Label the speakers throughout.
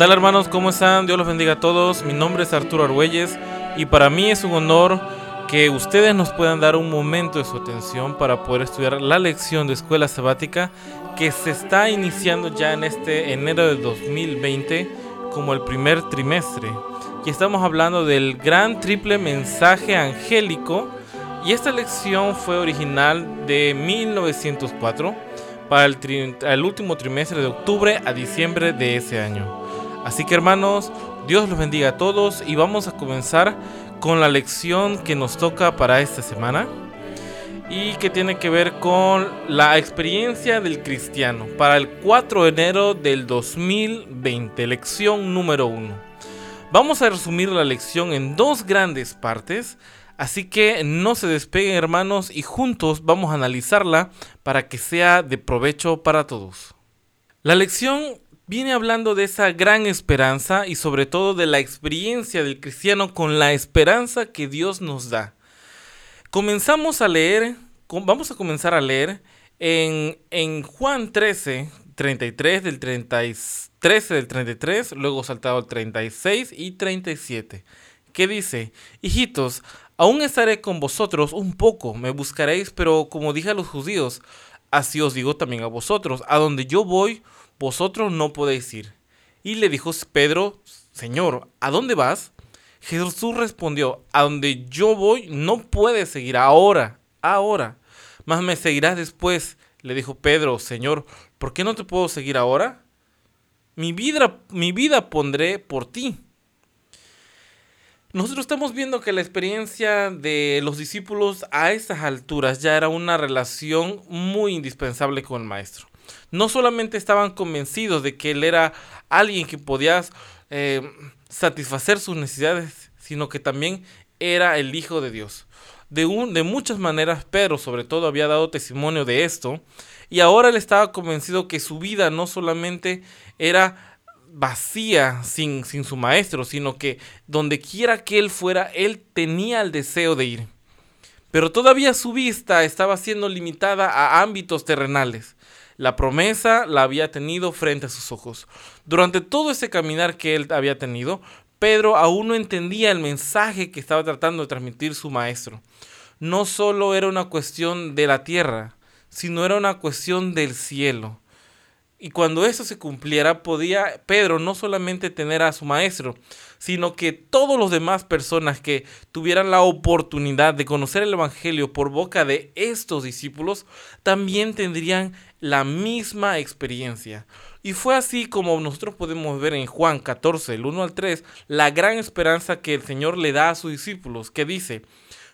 Speaker 1: Tal hermanos? ¿Cómo están? Dios los bendiga a todos. Mi nombre es Arturo Argüelles y para mí es un honor que ustedes nos puedan dar un momento de su atención para poder estudiar la lección de escuela sabática que se está iniciando ya en este enero de 2020 como el primer trimestre. Y estamos hablando del gran triple mensaje angélico y esta lección fue original de 1904 para el, el último trimestre de octubre a diciembre de ese año. Así que hermanos, Dios los bendiga a todos y vamos a comenzar con la lección que nos toca para esta semana y que tiene que ver con la experiencia del cristiano para el 4 de enero del 2020, lección número 1. Vamos a resumir la lección en dos grandes partes, así que no se despeguen hermanos y juntos vamos a analizarla para que sea de provecho para todos. La lección viene hablando de esa gran esperanza y sobre todo de la experiencia del cristiano con la esperanza que Dios nos da. Comenzamos a leer, vamos a comenzar a leer en, en Juan 13, 33 del 13 del 33, luego saltado al 36 y 37, que dice, hijitos, aún estaré con vosotros un poco, me buscaréis, pero como dije a los judíos, así os digo también a vosotros, a donde yo voy, vosotros no podéis ir. Y le dijo Pedro, Señor, ¿a dónde vas? Jesús respondió, a donde yo voy no puedes seguir ahora, ahora, mas me seguirás después. Le dijo Pedro, Señor, ¿por qué no te puedo seguir ahora? Mi vida, mi vida pondré por ti. Nosotros estamos viendo que la experiencia de los discípulos a estas alturas ya era una relación muy indispensable con el Maestro no solamente estaban convencidos de que él era alguien que podía eh, satisfacer sus necesidades, sino que también era el Hijo de Dios. De, de muchas maneras, Pedro sobre todo había dado testimonio de esto, y ahora él estaba convencido que su vida no solamente era vacía sin, sin su maestro, sino que donde quiera que él fuera, él tenía el deseo de ir. Pero todavía su vista estaba siendo limitada a ámbitos terrenales. La promesa la había tenido frente a sus ojos. Durante todo ese caminar que él había tenido, Pedro aún no entendía el mensaje que estaba tratando de transmitir su maestro. No solo era una cuestión de la tierra, sino era una cuestión del cielo. Y cuando eso se cumpliera, podía Pedro no solamente tener a su maestro, sino que todos los demás personas que tuvieran la oportunidad de conocer el Evangelio por boca de estos discípulos, también tendrían la misma experiencia. Y fue así como nosotros podemos ver en Juan 14, el 1 al 3, la gran esperanza que el Señor le da a sus discípulos, que dice,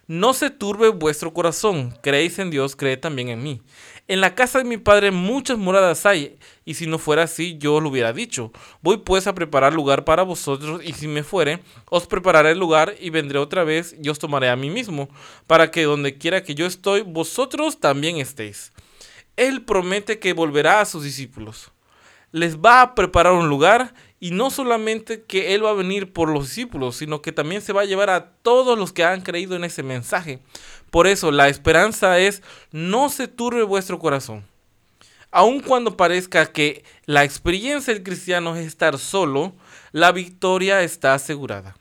Speaker 1: no se turbe vuestro corazón, creéis en Dios, creed también en mí. En la casa de mi padre muchas moradas hay, y si no fuera así, yo os lo hubiera dicho. Voy pues a preparar lugar para vosotros, y si me fuere, os prepararé el lugar, y vendré otra vez, y os tomaré a mí mismo, para que donde quiera que yo estoy, vosotros también estéis. Él promete que volverá a sus discípulos. Les va a preparar un lugar y no solamente que Él va a venir por los discípulos, sino que también se va a llevar a todos los que han creído en ese mensaje. Por eso la esperanza es, no se turbe vuestro corazón. Aun cuando parezca que la experiencia del cristiano es estar solo, la victoria está asegurada.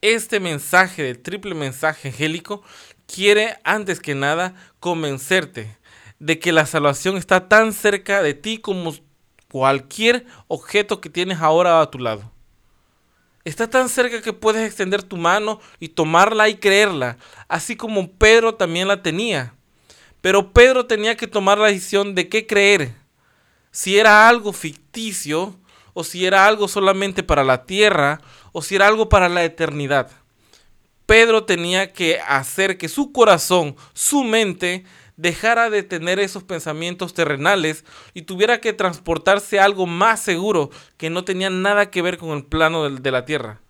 Speaker 1: Este mensaje del triple mensaje angélico quiere antes que nada convencerte de que la salvación está tan cerca de ti como cualquier objeto que tienes ahora a tu lado. Está tan cerca que puedes extender tu mano y tomarla y creerla, así como Pedro también la tenía. Pero Pedro tenía que tomar la decisión de qué creer. Si era algo ficticio o si era algo solamente para la tierra o si era algo para la eternidad. Pedro tenía que hacer que su corazón, su mente, dejara de tener esos pensamientos terrenales y tuviera que transportarse a algo más seguro que no tenía nada que ver con el plano de, la tierra.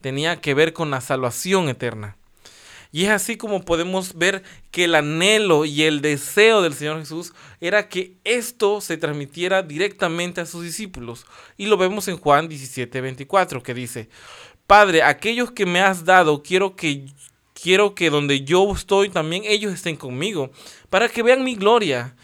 Speaker 1: Tenía que ver con la salvación eterna. Y es así como podemos ver que el anhelo y el deseo del Señor Jesús era que esto se transmitiera directamente a sus discípulos. Y lo vemos en Juan 17, 24, que dice, Padre, aquellos que me has dado, quiero que quiero que donde yo estoy también ellos estén conmigo, para que vean mi gloria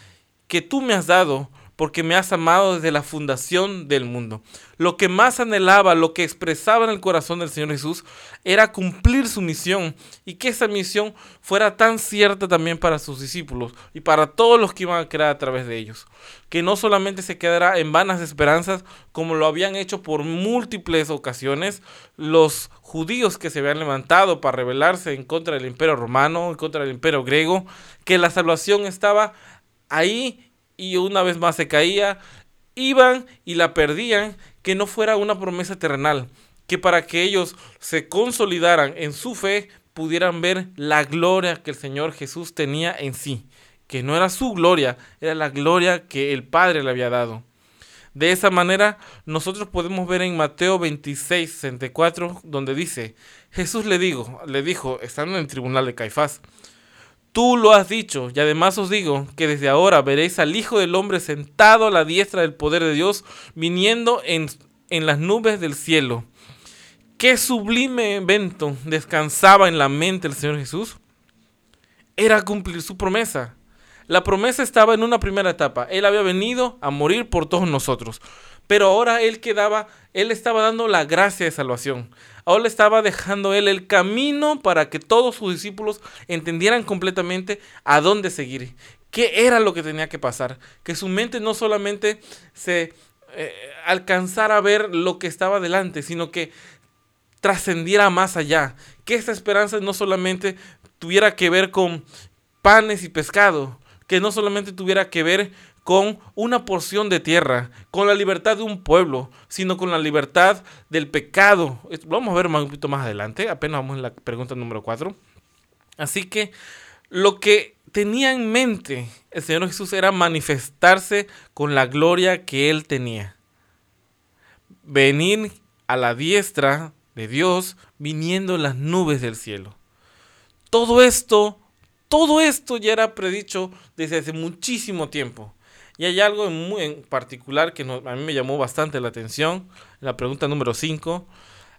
Speaker 1: que tú me has dado, porque me has amado desde la fundación del mundo. Lo que más anhelaba, lo que expresaba en el corazón del Señor Jesús, era cumplir su misión y que esa misión fuera tan cierta también para sus discípulos y para todos los que iban a crear a través de ellos. Que no solamente se quedara en vanas esperanzas como lo habían hecho por múltiples ocasiones los judíos que se habían levantado para rebelarse en contra del imperio romano, en contra del imperio griego, que la salvación estaba ahí y una vez más se caía, iban y la perdían, que no fuera una promesa terrenal, que para que ellos se consolidaran en su fe pudieran ver la gloria que el Señor Jesús tenía en sí, que no era su gloria, era la gloria que el Padre le había dado. De esa manera, nosotros podemos ver en Mateo 26, 64, donde dice, Jesús le dijo, le dijo, estando en el tribunal de Caifás, Tú lo has dicho, y además os digo que desde ahora veréis al Hijo del Hombre sentado a la diestra del poder de Dios, viniendo en, en las nubes del cielo. Qué sublime evento descansaba en la mente del Señor Jesús. Era cumplir su promesa. La promesa estaba en una primera etapa. Él había venido a morir por todos nosotros. Pero ahora él quedaba, él estaba dando la gracia de salvación. Ahora estaba dejando él el camino para que todos sus discípulos entendieran completamente a dónde seguir. ¿Qué era lo que tenía que pasar? Que su mente no solamente se eh, alcanzara a ver lo que estaba delante, sino que trascendiera más allá. Que esa esperanza no solamente tuviera que ver con panes y pescado, que no solamente tuviera que ver con una porción de tierra, con la libertad de un pueblo, sino con la libertad del pecado. Vamos a ver un poquito más adelante, apenas vamos en la pregunta número 4. Así que lo que tenía en mente el Señor Jesús era manifestarse con la gloria que Él tenía. Venir a la diestra de Dios viniendo en las nubes del cielo. Todo esto todo esto ya era predicho desde hace muchísimo tiempo. Y hay algo muy en particular que a mí me llamó bastante la atención, la pregunta número 5,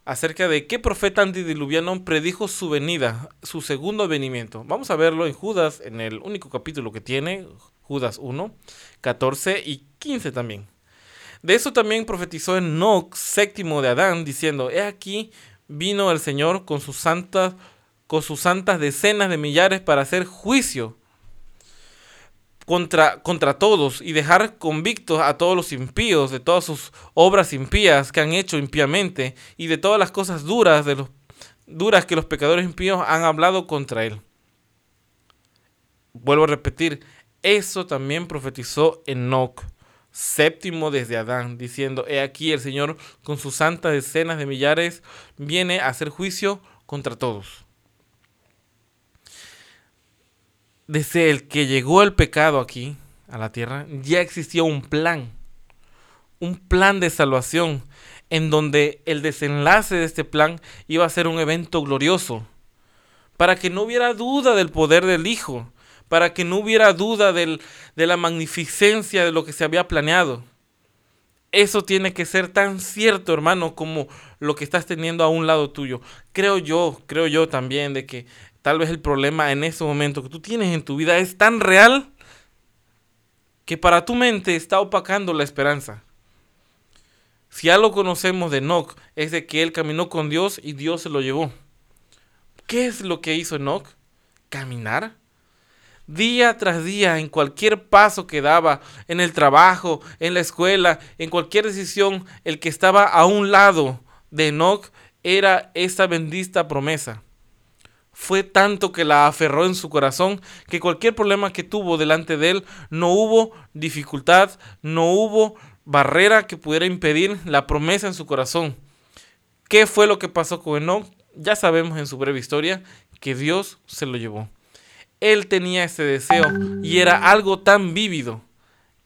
Speaker 1: acerca de qué profeta antediluviano predijo su venida, su segundo venimiento. Vamos a verlo en Judas, en el único capítulo que tiene, Judas 1, 14 y 15 también. De eso también profetizó Enoch, séptimo de Adán, diciendo, He aquí vino el Señor con sus santas con sus santas decenas de millares para hacer juicio contra, contra todos y dejar convictos a todos los impíos de todas sus obras impías que han hecho impíamente y de todas las cosas duras, de los, duras que los pecadores impíos han hablado contra él. Vuelvo a repetir, eso también profetizó Enoch, séptimo desde Adán, diciendo, he aquí el Señor con sus santas decenas de millares viene a hacer juicio contra todos. Desde el que llegó el pecado aquí, a la tierra, ya existía un plan, un plan de salvación, en donde el desenlace de este plan iba a ser un evento glorioso, para que no hubiera duda del poder del Hijo, para que no hubiera duda de la magnificencia de lo que se había planeado. Eso tiene que ser tan cierto, hermano, como lo que estás teniendo a un lado tuyo. Creo yo, creo yo también de que Tal vez el problema en ese momento que tú tienes en tu vida es tan real que para tu mente está opacando la esperanza. Si algo conocemos de Enoch es de que él caminó con Dios y Dios se lo llevó. ¿Qué es lo que hizo Enoch? Caminar. Día tras día, en cualquier paso que daba, en el trabajo, en la escuela, en cualquier decisión, el que estaba a un lado de Enoch era esa bendita promesa fue tanto que la aferró en su corazón que cualquier problema que tuvo delante de él no hubo dificultad, no hubo barrera que pudiera impedir la promesa en su corazón. ¿Qué fue lo que pasó con Enoch? Ya sabemos en su breve historia que Dios se lo llevó. Él tenía ese deseo y era algo tan vívido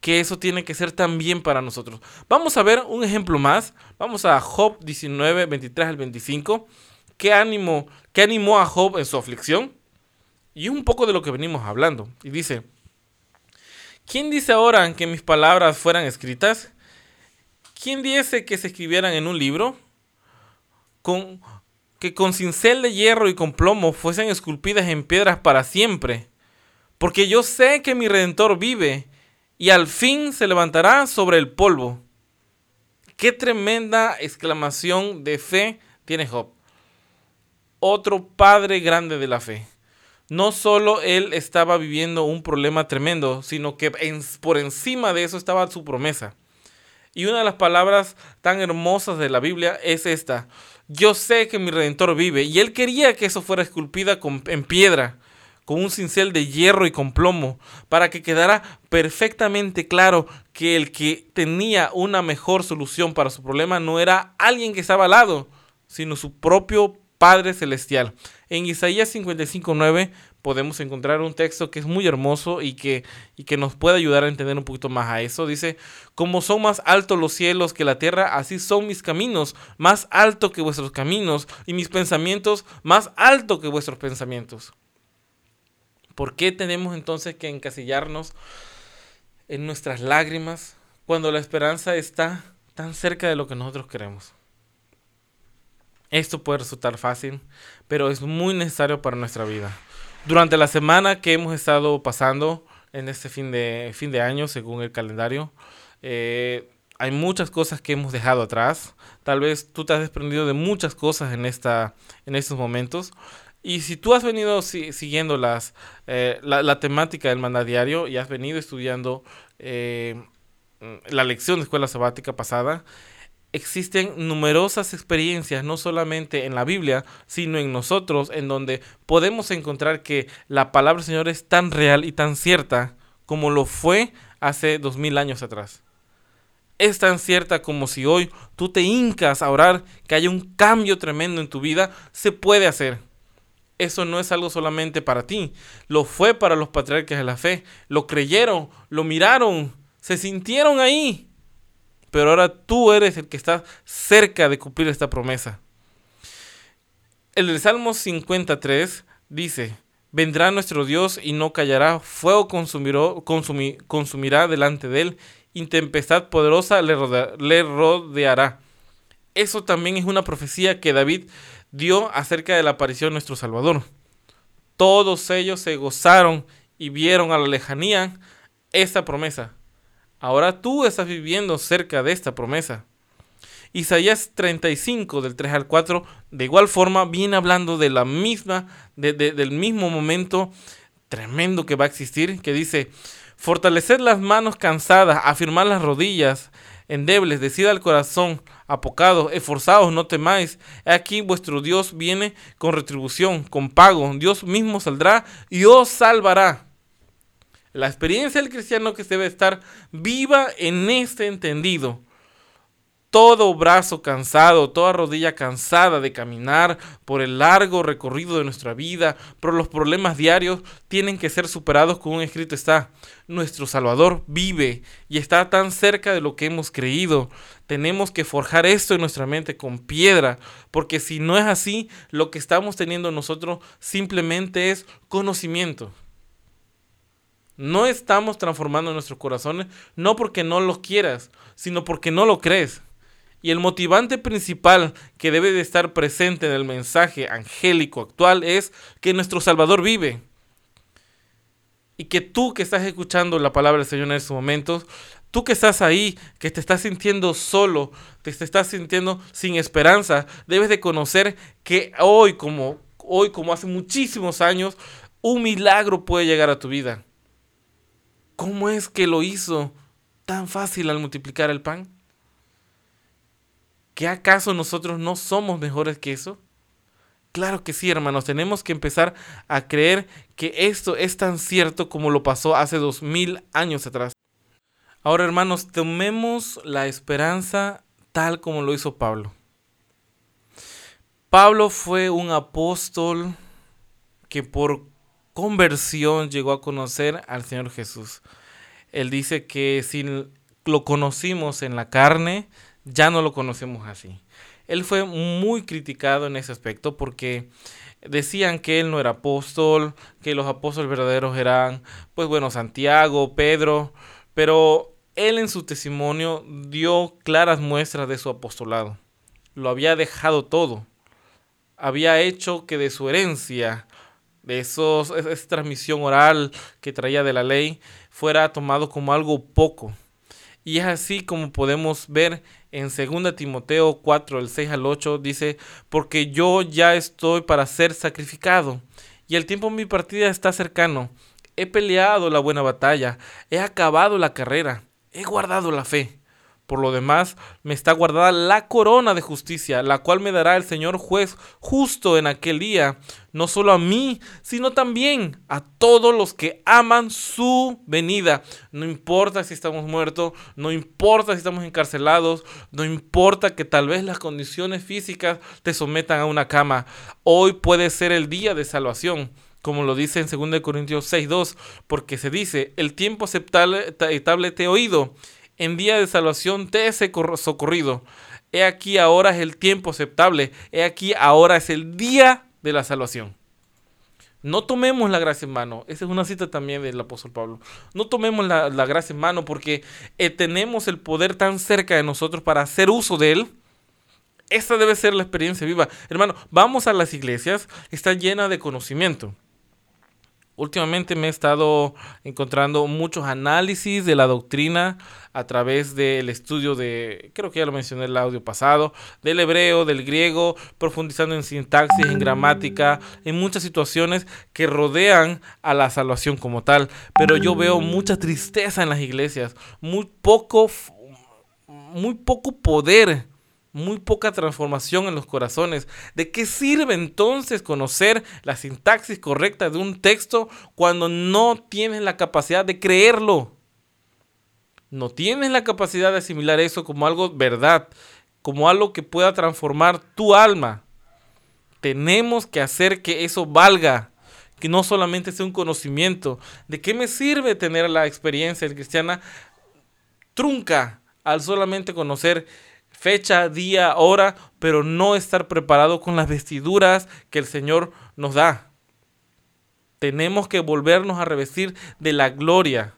Speaker 1: que eso tiene que ser también para nosotros. Vamos a ver un ejemplo más. Vamos a Job 19, 23 al 25. ¿Qué, ánimo, ¿Qué animó a Job en su aflicción? Y un poco de lo que venimos hablando. Y dice, ¿quién dice ahora que mis palabras fueran escritas? ¿Quién dice que se escribieran en un libro? Con, que con cincel de hierro y con plomo fuesen esculpidas en piedras para siempre. Porque yo sé que mi redentor vive y al fin se levantará sobre el polvo. Qué tremenda exclamación de fe tiene Job. Otro padre grande de la fe. No solo él estaba viviendo un problema tremendo, sino que por encima de eso estaba su promesa. Y una de las palabras tan hermosas de la Biblia es esta. Yo sé que mi redentor vive. Y él quería que eso fuera esculpida en piedra, con un cincel de hierro y con plomo, para que quedara perfectamente claro que el que tenía una mejor solución para su problema no era alguien que estaba al lado, sino su propio Padre Celestial. En Isaías 55.9 podemos encontrar un texto que es muy hermoso y que, y que nos puede ayudar a entender un poquito más a eso. Dice, como son más altos los cielos que la tierra, así son mis caminos, más alto que vuestros caminos, y mis pensamientos más alto que vuestros pensamientos. ¿Por qué tenemos entonces que encasillarnos en nuestras lágrimas cuando la esperanza está tan cerca de lo que nosotros queremos? Esto puede resultar fácil, pero es muy necesario para nuestra vida durante la semana que hemos estado pasando en este fin de, fin de año, según el calendario, eh, hay muchas cosas que hemos dejado atrás. Tal vez tú te has desprendido de muchas cosas en, esta, en estos momentos. Y si tú has venido siguiendo las, eh, la, temática del mandadiario y has venido estudiando eh, la lección de escuela sabática pasada, existen numerosas experiencias, no solamente en la Biblia, sino en nosotros, en donde podemos encontrar que la palabra del Señor es tan real y tan cierta como lo fue hace dos mil años atrás. Es tan cierta como si hoy tú te hincas a orar que haya un cambio tremendo en tu vida, se puede hacer. Eso no es algo solamente para ti, lo fue para los patriarcas de la fe, lo creyeron, lo miraron, se sintieron ahí pero ahora tú eres el que está cerca de cumplir esta promesa. El Salmo 53 dice, vendrá nuestro Dios y no callará, fuego consumirá delante de él, y tempestad poderosa le, le rodeará. Eso también es una profecía que David dio acerca de la aparición de nuestro Salvador. Todos ellos se gozaron y vieron a la lejanía esa promesa. Ahora tú estás viviendo cerca de esta promesa. Isaías 35 del 3 al 4 de igual forma viene hablando de la misma, del mismo momento tremendo que va a existir, que dice, fortalecer las manos cansadas, afirmar las rodillas endebles, decida al corazón apocado, esforzados, no temáis. Aquí vuestro Dios viene con retribución, con pago. Dios mismo saldrá y os salvará. La experiencia del cristiano que debe estar viva en este entendido. Todo brazo cansado, toda rodilla cansada de caminar por el largo recorrido de nuestra vida, por los problemas diarios, tienen que ser superados con un escrito está. Nuestro Salvador vive y está tan cerca de lo que hemos creído. Tenemos que forjar esto en nuestra mente con piedra, porque si no es así, lo que estamos teniendo nosotros simplemente es conocimiento. No estamos transformando nuestros corazones, no porque no los quieras, sino porque no lo crees. Y el motivante principal que debe de estar presente en el mensaje angélico actual es que nuestro Salvador vive. Y que tú que estás escuchando la palabra del Señor en estos momentos, tú que estás ahí, que te estás sintiendo solo, te estás sintiendo sin esperanza, debes de conocer que hoy como hoy como hace muchísimos años, un milagro puede llegar a tu vida. ¿Cómo es que lo hizo tan fácil al multiplicar el pan? ¿Que acaso nosotros no somos mejores que eso? Claro que sí, hermanos, tenemos que empezar a creer que esto es tan cierto como lo pasó hace dos mil años atrás. Ahora, hermanos, tomemos la esperanza tal como lo hizo Pablo. Pablo fue un apóstol que por conversión llegó a conocer al Señor Jesús. Él dice que si lo conocimos en la carne, ya no lo conocemos así. Él fue muy criticado en ese aspecto porque decían que él no era apóstol, que los apóstoles verdaderos eran, pues bueno, Santiago, Pedro, pero él en su testimonio dio claras muestras de su apostolado. Lo había dejado todo. Había hecho que de su herencia, de esos, esa transmisión oral que traía de la ley, fuera tomado como algo poco. Y es así como podemos ver en 2 Timoteo 4, el 6 al 8, dice, porque yo ya estoy para ser sacrificado, y el tiempo de mi partida está cercano. He peleado la buena batalla, he acabado la carrera, he guardado la fe. Por lo demás, me está guardada la corona de justicia, la cual me dará el Señor juez justo en aquel día, no solo a mí, sino también a todos los que aman su venida. No importa si estamos muertos, no importa si estamos encarcelados, no importa que tal vez las condiciones físicas te sometan a una cama. Hoy puede ser el día de salvación como lo dice en 2 Corintios 6.2, porque se dice, el tiempo aceptable te he oído en día de salvación te he socorrido. He aquí ahora es el tiempo aceptable. He aquí ahora es el día de la salvación. No tomemos la gracia en mano. Esa es una cita también del apóstol Pablo. No tomemos la, gracia en mano porque eh, tenemos el poder tan cerca de nosotros para hacer uso de él. Esta debe ser la experiencia viva. Hermano, vamos a las iglesias, están llenas de conocimiento últimamente me he estado encontrando muchos análisis de la doctrina a través del estudio de, creo que ya lo mencioné en el audio pasado, del hebreo, del griego, profundizando en sintaxis, en gramática, en muchas situaciones que rodean a la salvación como tal. Pero yo veo mucha tristeza en las iglesias, muy poco, muy poco poder muy poca transformación en los corazones. ¿De qué sirve entonces conocer la sintaxis correcta de un texto cuando no tienes la capacidad de creerlo? No tienes la capacidad de asimilar eso como algo verdad, como algo que pueda transformar tu alma. Tenemos que hacer que eso valga, que no solamente sea un conocimiento. ¿De qué me sirve tener la experiencia cristiana trunca al solamente conocer fecha, día, hora, pero no estar preparado con las vestiduras que el Señor nos da. Tenemos que volvernos a revestir de la gloria.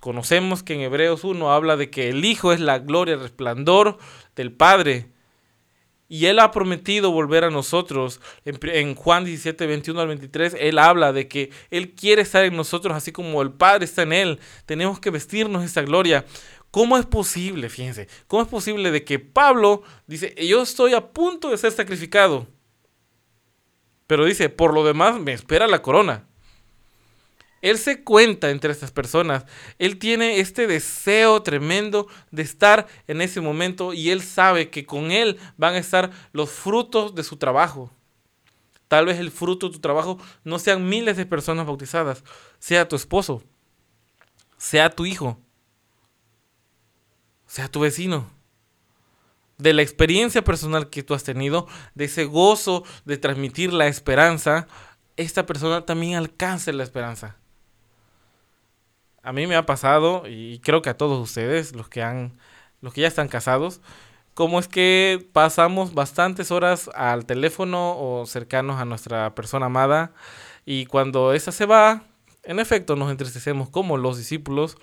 Speaker 1: Conocemos que en Hebreos 1 habla de que el Hijo es la gloria, el resplandor del Padre. Y Él ha prometido volver a nosotros. En, Juan 17, 21 al 23, Él habla de que Él quiere estar en nosotros así como el Padre está en Él. Tenemos que vestirnos esa gloria. ¿Cómo es posible, fíjense, cómo es posible de que Pablo dice, yo estoy a punto de ser sacrificado? Pero dice, por lo demás me espera la corona. Él se cuenta entre estas personas. Él tiene este deseo tremendo de estar en ese momento y él sabe que con él van a estar los frutos de su trabajo. Tal vez el fruto de tu trabajo no sean miles de personas bautizadas, sea tu esposo, sea tu hijo, sea tu vecino. De la experiencia personal que tú has tenido, de ese gozo de transmitir la esperanza, esta persona también alcance la esperanza. A mí me ha pasado, y creo que a todos ustedes, los que han, los que ya están casados, como es que pasamos bastantes horas al teléfono o cercanos a nuestra persona amada, y cuando esa se va, en efecto nos entristecemos como los discípulos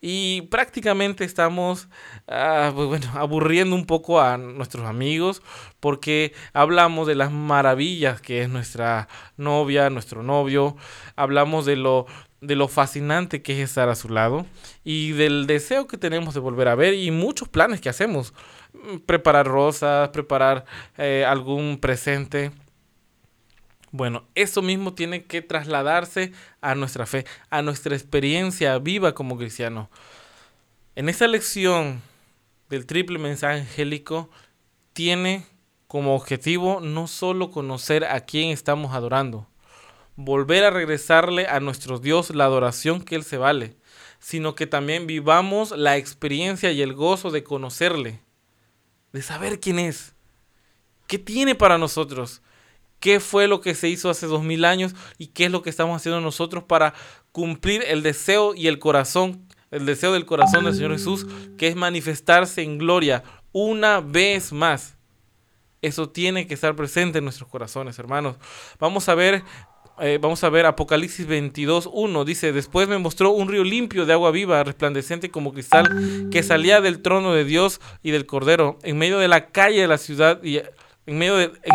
Speaker 1: y prácticamente estamos pues bueno, aburriendo un poco a nuestros amigos porque hablamos de las maravillas que es nuestra novia, nuestro novio, hablamos de lo, de lo fascinante que es estar a su lado y del deseo que tenemos de volver a ver y muchos planes que hacemos. Preparar rosas, preparar eh, algún presente. Bueno, eso mismo tiene que trasladarse a nuestra fe, a nuestra experiencia viva como cristiano. En esta lección del triple mensaje angélico tiene como objetivo no solo conocer a quién estamos adorando, volver a regresarle a nuestro Dios la adoración que Él se vale, sino que también vivamos la experiencia y el gozo de conocerle, de saber quién es, qué tiene para nosotros, qué fue lo que se hizo hace dos mil años y qué es lo que estamos haciendo nosotros para cumplir el deseo y el corazón, el deseo del corazón del Señor Jesús, que es manifestarse en gloria una vez más. Eso tiene que estar presente en nuestros corazones, hermanos. Vamos a ver eh, vamos a ver Apocalipsis 22, 1. Dice, después me mostró un río limpio de agua viva, resplandeciente como cristal, que salía del trono de Dios y del Cordero, en medio de la calle de la ciudad, y en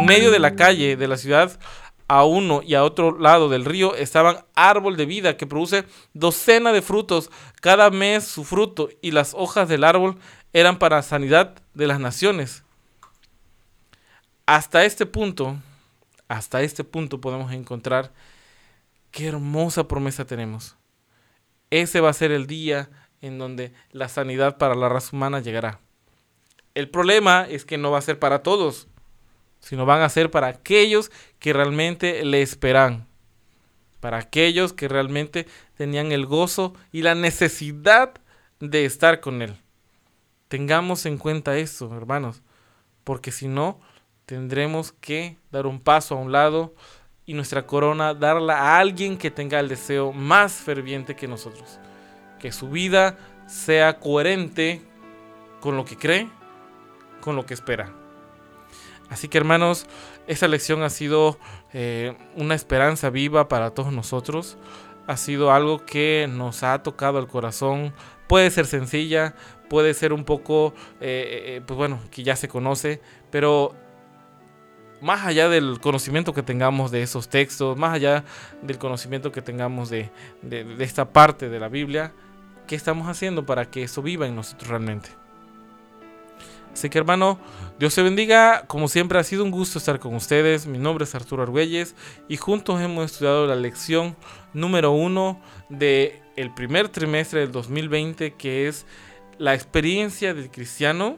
Speaker 1: medio de, la calle de la ciudad, a uno y a otro lado del río estaban árbol de vida que produce docena de frutos, cada mes su fruto, y las hojas del árbol eran para sanidad de las naciones. Hasta este punto, hasta este punto podemos encontrar qué hermosa promesa tenemos. Ese va a ser el día en donde la sanidad para la raza humana llegará. El problema es que no va a ser para todos, sino van a ser para aquellos que realmente le esperan, para aquellos que realmente tenían el gozo y la necesidad de estar con Él. Tengamos en cuenta eso, hermanos, porque si no, tendremos que dar un paso a un lado y nuestra corona darla a alguien que tenga el deseo más ferviente que nosotros. Que su vida sea coherente con lo que cree, con lo que espera. Así que hermanos, esta lección ha sido eh, una esperanza viva para todos nosotros. Ha sido algo que nos ha tocado el corazón. Puede ser sencilla, puede ser un poco, eh, eh, pues bueno, que ya se conoce, pero más allá del conocimiento que tengamos de esos textos, más allá del conocimiento que tengamos de, esta parte de la Biblia, ¿qué estamos haciendo para que eso viva en nosotros realmente? Así que hermano, Dios se bendiga. Como siempre ha sido un gusto estar con ustedes. Mi nombre es Arturo Argüelles y juntos hemos estudiado la lección número uno del el primer trimestre del 2020 que es la experiencia del cristiano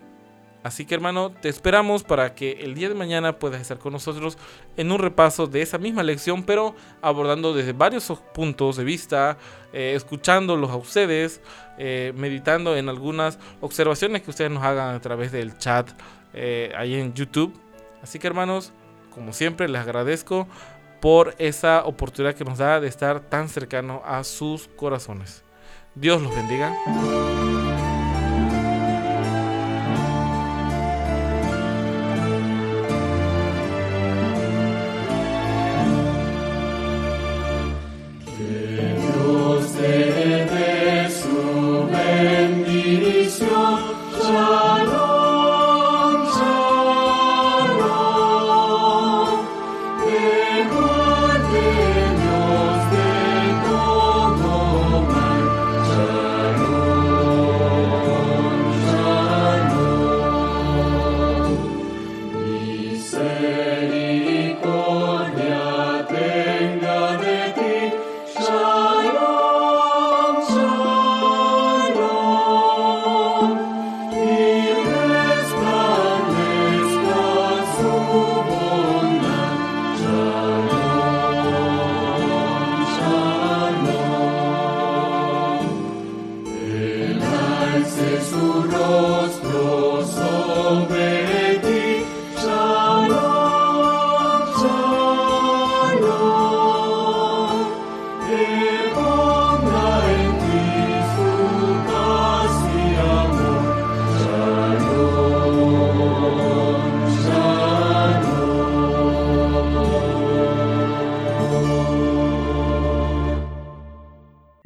Speaker 1: Así que hermano, te esperamos para que el día de mañana puedas estar con nosotros en un repaso de esa misma lección, pero abordando desde varios puntos de vista, eh, escuchándolos a ustedes, eh, meditando en algunas observaciones que ustedes nos hagan a través del chat eh, ahí en YouTube. Así que hermanos, como siempre, les agradezco por esa oportunidad que nos da de estar tan cercano a sus corazones. Dios los bendiga.